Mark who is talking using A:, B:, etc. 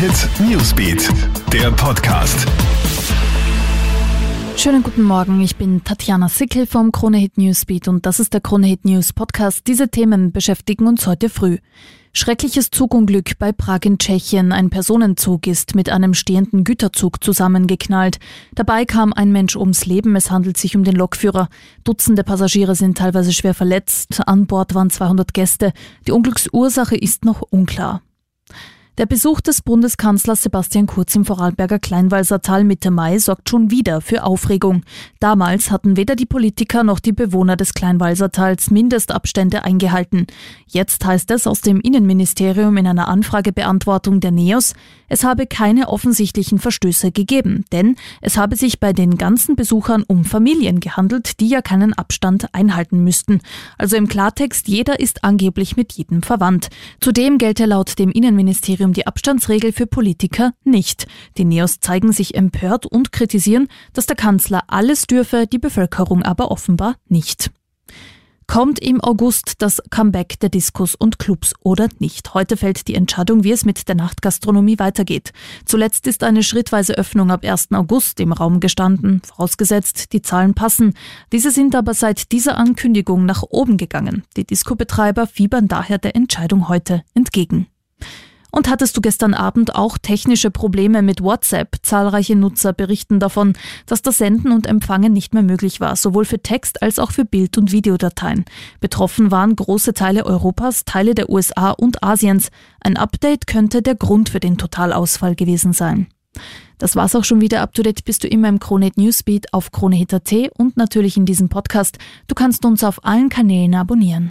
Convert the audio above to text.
A: Hit Newsbeat, der Podcast.
B: Schönen guten Morgen, ich bin Tatjana Sickel vom Krone Hit Newsbeat und das ist der Krone Hit News Podcast. Diese Themen beschäftigen uns heute früh. Schreckliches Zugunglück bei Prag in Tschechien. Ein Personenzug ist mit einem stehenden Güterzug zusammengeknallt. Dabei kam ein Mensch ums Leben. Es handelt sich um den Lokführer. Dutzende Passagiere sind teilweise schwer verletzt. An Bord waren 200 Gäste. Die Unglücksursache ist noch unklar. Der Besuch des Bundeskanzlers Sebastian Kurz im Vorarlberger Kleinwalsertal Mitte Mai sorgt schon wieder für Aufregung. Damals hatten weder die Politiker noch die Bewohner des Kleinwalsertals Mindestabstände eingehalten. Jetzt heißt es aus dem Innenministerium in einer Anfragebeantwortung der NEOS, es habe keine offensichtlichen Verstöße gegeben, denn es habe sich bei den ganzen Besuchern um Familien gehandelt, die ja keinen Abstand einhalten müssten. Also im Klartext, jeder ist angeblich mit jedem verwandt. Zudem gelte laut dem Innenministerium Ministerium die Abstandsregel für Politiker nicht. Die Neos zeigen sich empört und kritisieren, dass der Kanzler alles dürfe, die Bevölkerung aber offenbar nicht. Kommt im August das Comeback der Diskos und Clubs oder nicht? Heute fällt die Entscheidung, wie es mit der Nachtgastronomie weitergeht. Zuletzt ist eine schrittweise Öffnung ab 1. August im Raum gestanden, vorausgesetzt, die Zahlen passen. Diese sind aber seit dieser Ankündigung nach oben gegangen. Die Disco-Betreiber fiebern daher der Entscheidung heute entgegen. Und hattest du gestern Abend auch technische Probleme mit WhatsApp? Zahlreiche Nutzer berichten davon, dass das Senden und Empfangen nicht mehr möglich war, sowohl für Text als auch für Bild- und Videodateien. Betroffen waren große Teile Europas, Teile der USA und Asiens. Ein Update könnte der Grund für den Totalausfall gewesen sein. Das war's auch schon wieder. Up to date bist du immer im Kronehit Newsbeat auf Kronehit.at und natürlich in diesem Podcast. Du kannst uns auf allen Kanälen abonnieren.